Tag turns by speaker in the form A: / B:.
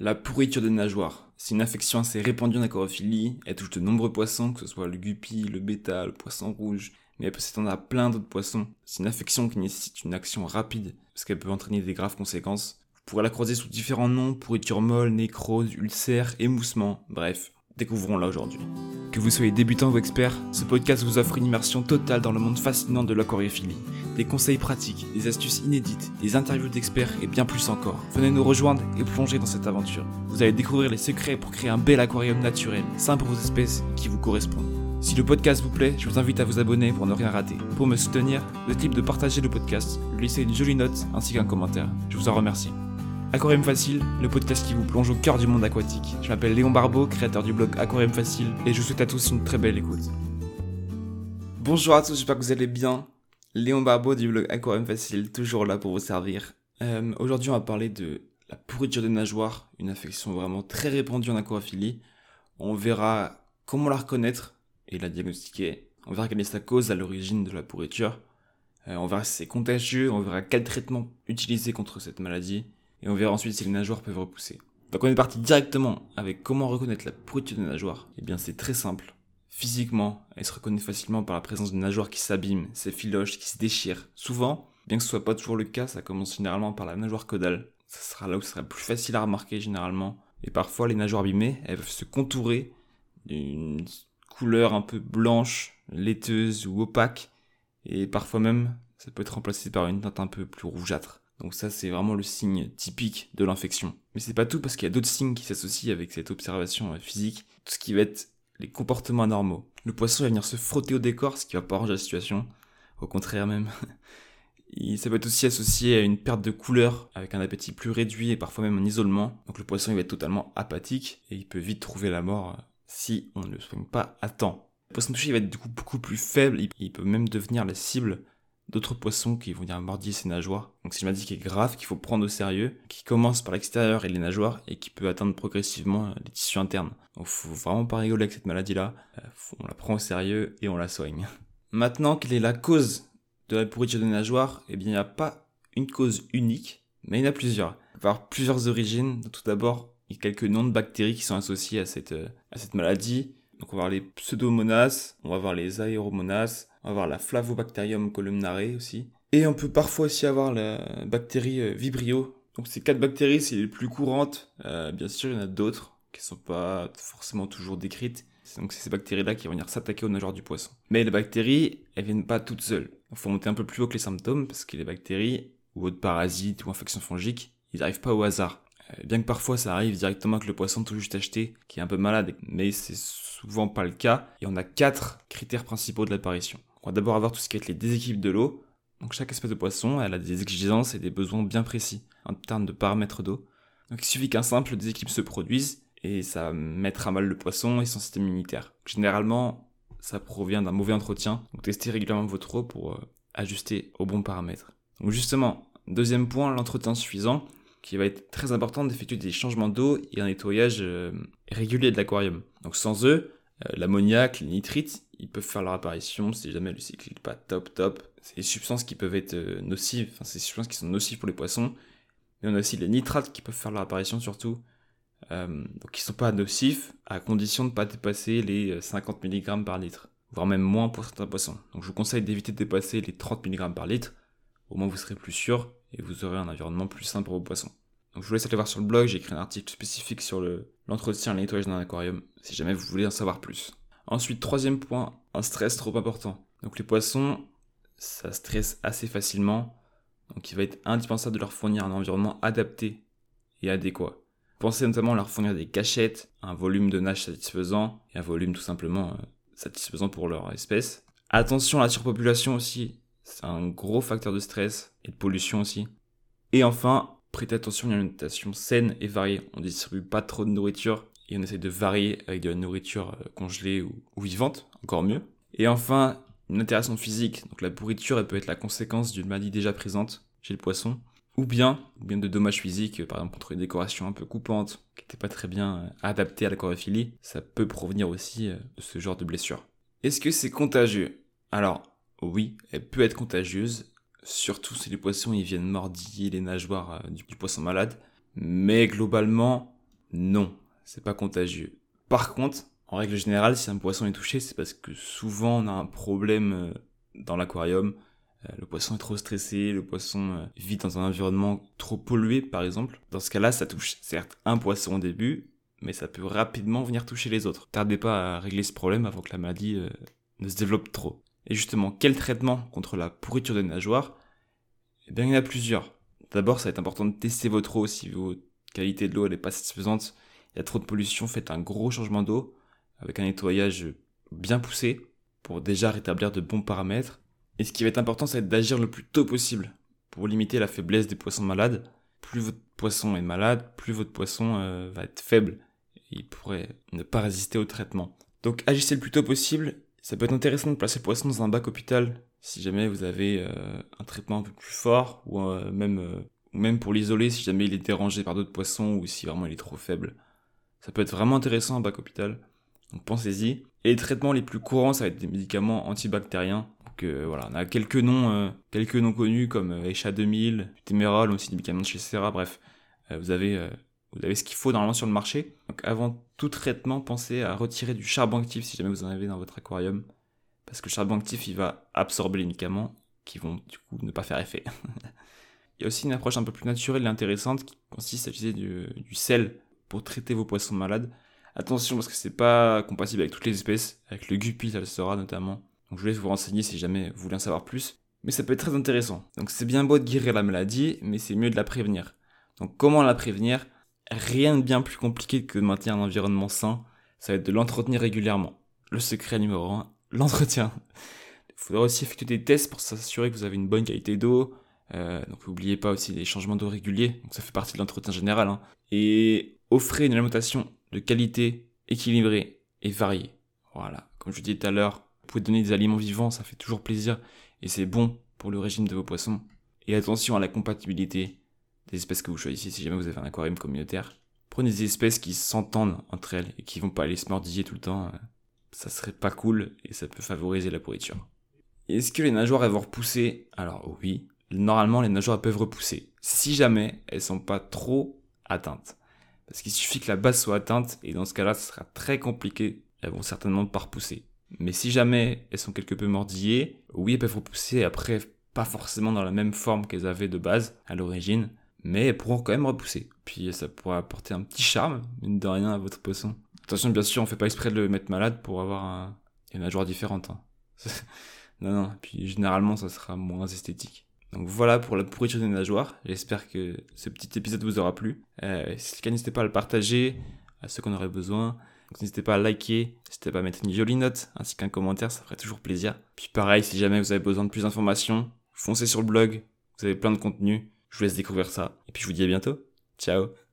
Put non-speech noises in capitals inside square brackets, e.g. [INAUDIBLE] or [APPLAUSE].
A: La pourriture des nageoires. C'est une infection assez répandue en aquarophilie. Elle touche de nombreux poissons, que ce soit le guppy, le bêta, le poisson rouge. Mais elle peut s'étendre à plein d'autres poissons. C'est une infection qui nécessite une action rapide, parce qu'elle peut entraîner des graves conséquences. Vous pourrez la croiser sous différents noms, pourriture molle, nécrose, ulcère, émoussement, bref. Découvrons-la aujourd'hui. Que vous soyez débutant ou expert, ce podcast vous offre une immersion totale dans le monde fascinant de l'aquariophilie. Des conseils pratiques, des astuces inédites, des interviews d'experts et bien plus encore. Venez nous rejoindre et plonger dans cette aventure. Vous allez découvrir les secrets pour créer un bel aquarium naturel, sain pour vos espèces qui vous correspondent. Si le podcast vous plaît, je vous invite à vous abonner pour ne rien rater. Pour me soutenir, le type de partager le podcast, lui laisser une jolie note ainsi qu'un commentaire. Je vous en remercie. Aquarium Facile, le podcast qui vous plonge au cœur du monde aquatique. Je m'appelle Léon Barbeau, créateur du blog Aquarium Facile, et je vous souhaite à tous une très belle écoute. Bonjour à tous, j'espère que vous allez bien. Léon Barbeau du blog Aquarium Facile, toujours là pour vous servir. Euh, Aujourd'hui, on va parler de la pourriture des nageoires, une infection vraiment très répandue en aquarophilie. On verra comment la reconnaître et la diagnostiquer. On verra quelle est sa cause à l'origine de la pourriture. Euh, on verra si c'est contagieux, on verra quel traitement utiliser contre cette maladie et on verra ensuite si les nageoires peuvent repousser. Donc on est parti directement avec comment reconnaître la pourriture des nageoires. Eh bien c'est très simple. Physiquement, elle se reconnaît facilement par la présence de nageoires qui s'abîment, s'effilochent, qui se déchirent. Souvent, bien que ce soit pas toujours le cas, ça commence généralement par la nageoire caudale. Ça sera là où ce sera plus facile à remarquer généralement. Et parfois, les nageoires abîmées, elles peuvent se contourer d'une couleur un peu blanche, laiteuse ou opaque. Et parfois même, ça peut être remplacé par une teinte un peu plus rougeâtre. Donc ça, c'est vraiment le signe typique de l'infection. Mais c'est pas tout parce qu'il y a d'autres signes qui s'associent avec cette observation euh, physique. Tout ce qui va être les comportements anormaux. Le poisson va venir se frotter au décor, ce qui va pas arranger la situation. Au contraire même. [LAUGHS] ça peut être aussi associé à une perte de couleur, avec un appétit plus réduit et parfois même un isolement. Donc le poisson il va être totalement apathique et il peut vite trouver la mort euh, si on ne le soigne pas à temps. Le poisson touché il va être beaucoup plus faible, il peut même devenir la cible d'autres poissons qui vont venir mordiller ses nageoires. Donc c'est une maladie qui est grave, qu'il faut prendre au sérieux, qui commence par l'extérieur et les nageoires et qui peut atteindre progressivement euh, les tissus internes. Donc faut vraiment pas rigoler avec cette maladie-là. Euh, on la prend au sérieux et on la soigne. [LAUGHS] Maintenant, quelle est la cause de la pourriture des nageoires? Eh bien, il n'y a pas une cause unique, mais il y en a plusieurs. Il va y avoir plusieurs origines. tout d'abord, il y a quelques noms de bactéries qui sont associés à cette, euh, à cette maladie. Donc on va voir les pseudomonas, on va voir les aéromonas, on va avoir la Flavobacterium columnare aussi. Et on peut parfois aussi avoir la bactérie euh, Vibrio. Donc ces quatre bactéries, c'est les plus courantes. Euh, bien sûr, il y en a d'autres qui ne sont pas forcément toujours décrites. Donc c'est ces bactéries-là qui vont venir s'attaquer aux nageurs du poisson. Mais les bactéries, elles viennent pas toutes seules. Il faut monter un peu plus haut que les symptômes parce que les bactéries ou autres parasites ou infections fongiques, ils n'arrivent pas au hasard. Euh, bien que parfois ça arrive directement avec le poisson tout juste acheté qui est un peu malade, mais c'est souvent pas le cas. Et on a quatre critères principaux de l'apparition. On va d'abord avoir tout ce qui est les déséquilibres de l'eau. Donc chaque espèce de poisson, elle a des exigences et des besoins bien précis en termes de paramètres d'eau. Il suffit qu'un simple déséquilibre se produise et ça à mal le poisson et son système immunitaire. Généralement, ça provient d'un mauvais entretien. Donc testez régulièrement votre eau pour euh, ajuster aux bons paramètres. Donc justement, deuxième point, l'entretien suffisant qui va être très important d'effectuer des changements d'eau et un nettoyage euh, régulier de l'aquarium. Donc sans eux, euh, l'ammoniac, les nitrites, ils peuvent faire leur apparition si jamais le cycle n'est pas top top. C'est des substances qui peuvent être euh, nocives, enfin c'est des substances qui sont nocives pour les poissons. Mais on a aussi les nitrates qui peuvent faire leur apparition surtout. Donc ils sont pas nocifs à condition de ne pas dépasser les 50 euh, mg par litre, voire même moins pour certains poissons. Donc je vous conseille d'éviter de dépasser les 30 mg par litre, au moins vous serez plus sûr et vous aurez un environnement plus sain pour vos poissons. Donc je vous laisse aller voir sur le blog, j'ai écrit un article spécifique sur l'entretien et le nettoyage d'un aquarium, si jamais vous voulez en savoir plus. Ensuite, troisième point, un stress trop important. Donc les poissons, ça stresse assez facilement, donc il va être indispensable de leur fournir un environnement adapté et adéquat. Pensez notamment à leur fournir des cachettes, un volume de nage satisfaisant et un volume tout simplement euh, satisfaisant pour leur espèce. Attention à la surpopulation aussi, c'est un gros facteur de stress et de pollution aussi. Et enfin, prêtez attention à une alimentation saine et variée. On distribue pas trop de nourriture et on essaie de varier avec de la nourriture euh, congelée ou, vivante, encore mieux. Et enfin, une interaction physique. Donc la pourriture, elle peut être la conséquence d'une maladie déjà présente chez le poisson, ou bien, ou bien de dommages physiques, par exemple contre une décoration un peu coupante, qui n'était pas très bien euh, adaptée à la chorophilie, ça peut provenir aussi euh, de ce genre de blessure. Est-ce que c'est contagieux? Alors, oui, elle peut être contagieuse, surtout si les poissons ils viennent mordiller les nageoires du poisson malade, mais globalement, Non, c'est pas contagieux. Par contre, en règle générale, si un poisson est touché, c'est parce que souvent on a un problème euh, dans l'aquarium. Euh, le poisson est trop stressé, le poisson euh, vit dans un environnement trop pollué par exemple. Dans ce cas-là, ça touche certes un poisson au début, mais ça peut rapidement venir toucher les autres. Tardez pas à régler ce problème avant que la maladie ne se développe trop. Et justement, quel traitement contre la pourriture des nageoires Eh bien, il y en a plusieurs. D'abord, ça va être important de tester votre eau si votre qualité de l'eau n'est pas satisfaisante. Il y a trop de pollution, faites un gros changement d'eau avec un nettoyage bien poussé pour déjà rétablir de bons paramètres. Et ce qui va être important, c'est d'agir le plus tôt possible pour limiter la faiblesse des poissons malades. Plus votre poisson est malade, plus votre poisson euh, va être faible. il pourrait ne pas résister au traitement. Donc agissez le plus tôt possible. Ça peut être intéressant de placer le poisson dans un bac hôpital si jamais vous avez euh, un traitement un peu plus fort ou euh, même, même pour l'isoler si jamais il est dérangé par d'autres poissons ou si vraiment il est trop faible. Ça peut être vraiment intéressant un bac hôpital. Donc pensez-y. Et les traitements les plus courants, ça va être des médicaments antibactériens. Donc euh, voilà, on a quelques noms, euh, quelques noms connus comme euh, Echa 2000, Témérol, aussi des médicaments de chez Serra, bref. vous avez, vous avez ce qu'il faut normalement sur le marché. Donc avant tout traitement, pensez à retirer du charbon actif si jamais vous en avez dans votre aquarium. Parce que le charbon actif, il va absorber les médicaments qui vont du coup ne pas faire effet. [LAUGHS] il y a aussi une approche un peu plus naturelle et intéressante qui consiste à utiliser du, sel pour traiter vos poissons malades. Attention parce que c'est pas compatible avec toutes les espèces, avec le guppy, ça le sera notamment. Donc je vais vous renseigner si jamais vous voulez en savoir plus. Mais ça peut être très intéressant. Donc c'est bien beau de guérir la maladie, mais c'est mieux de la prévenir. Donc comment la prévenir? Rien de bien plus compliqué que de maintenir un environnement sain, ça va être de l'entretenir régulièrement. Le secret numéro 1, [LAUGHS] l'entretien. Il faudra aussi effectuer des tests pour s'assurer que vous avez une bonne qualité d'eau. Euh, donc n'oubliez pas aussi les changements d'eau réguliers, donc ça fait partie de l'entretien général. Hein. Et offrez une alimentation de qualité, équilibrée et variée. Voilà, comme je disais tout à l'heure, vous pouvez donner des aliments vivants, ça fait toujours plaisir et c'est bon pour le régime de vos poissons. Et attention à la compatibilité des espèces que vous choisissez si jamais vous avez un aquarium communautaire. Prenez des espèces qui s'entendent entre elles et qui vont pas aller se mordiller tout le temps. Ça serait pas cool et ça peut favoriser la pourriture. Est-ce que les nageoires elles vont repousser? Alors oui, normalement les nageoires peuvent repousser. Si jamais elles sont pas trop atteintes. Parce qu'il suffit que la base soit atteinte, et dans ce cas-là, ce sera très compliqué. Elles vont certainement pas repousser. Mais si jamais elles sont quelque peu mordillées, oui, elles peuvent repousser après, pas forcément dans la même forme qu'elles avaient de base, à l'origine, mais pourront quand même repousser. Puis ça pourra apporter un petit charme, mine de rien, à votre poisson. Attention, bien sûr, on fait pas exprès de le mettre malade pour avoir un... une nageoire différente. Hein. [LAUGHS] non, non, puis généralement, ça sera moins esthétique. Donc voilà pour la pourriture des nageoires. J'espère que ce petit épisode vous aura plu. Euh, si c'est le cas, n'hésitez pas à le partager à ceux qu'on aurait besoin. N'hésitez pas à liker, n'hésitez pas à mettre une jolie note ainsi qu'un commentaire, ça ferait toujours plaisir. Puis pareil, si jamais vous avez besoin de plus d'informations, foncez sur le blog, vous avez plein de contenu. Je vous laisse découvrir ça. Et puis je vous dis à bientôt. Ciao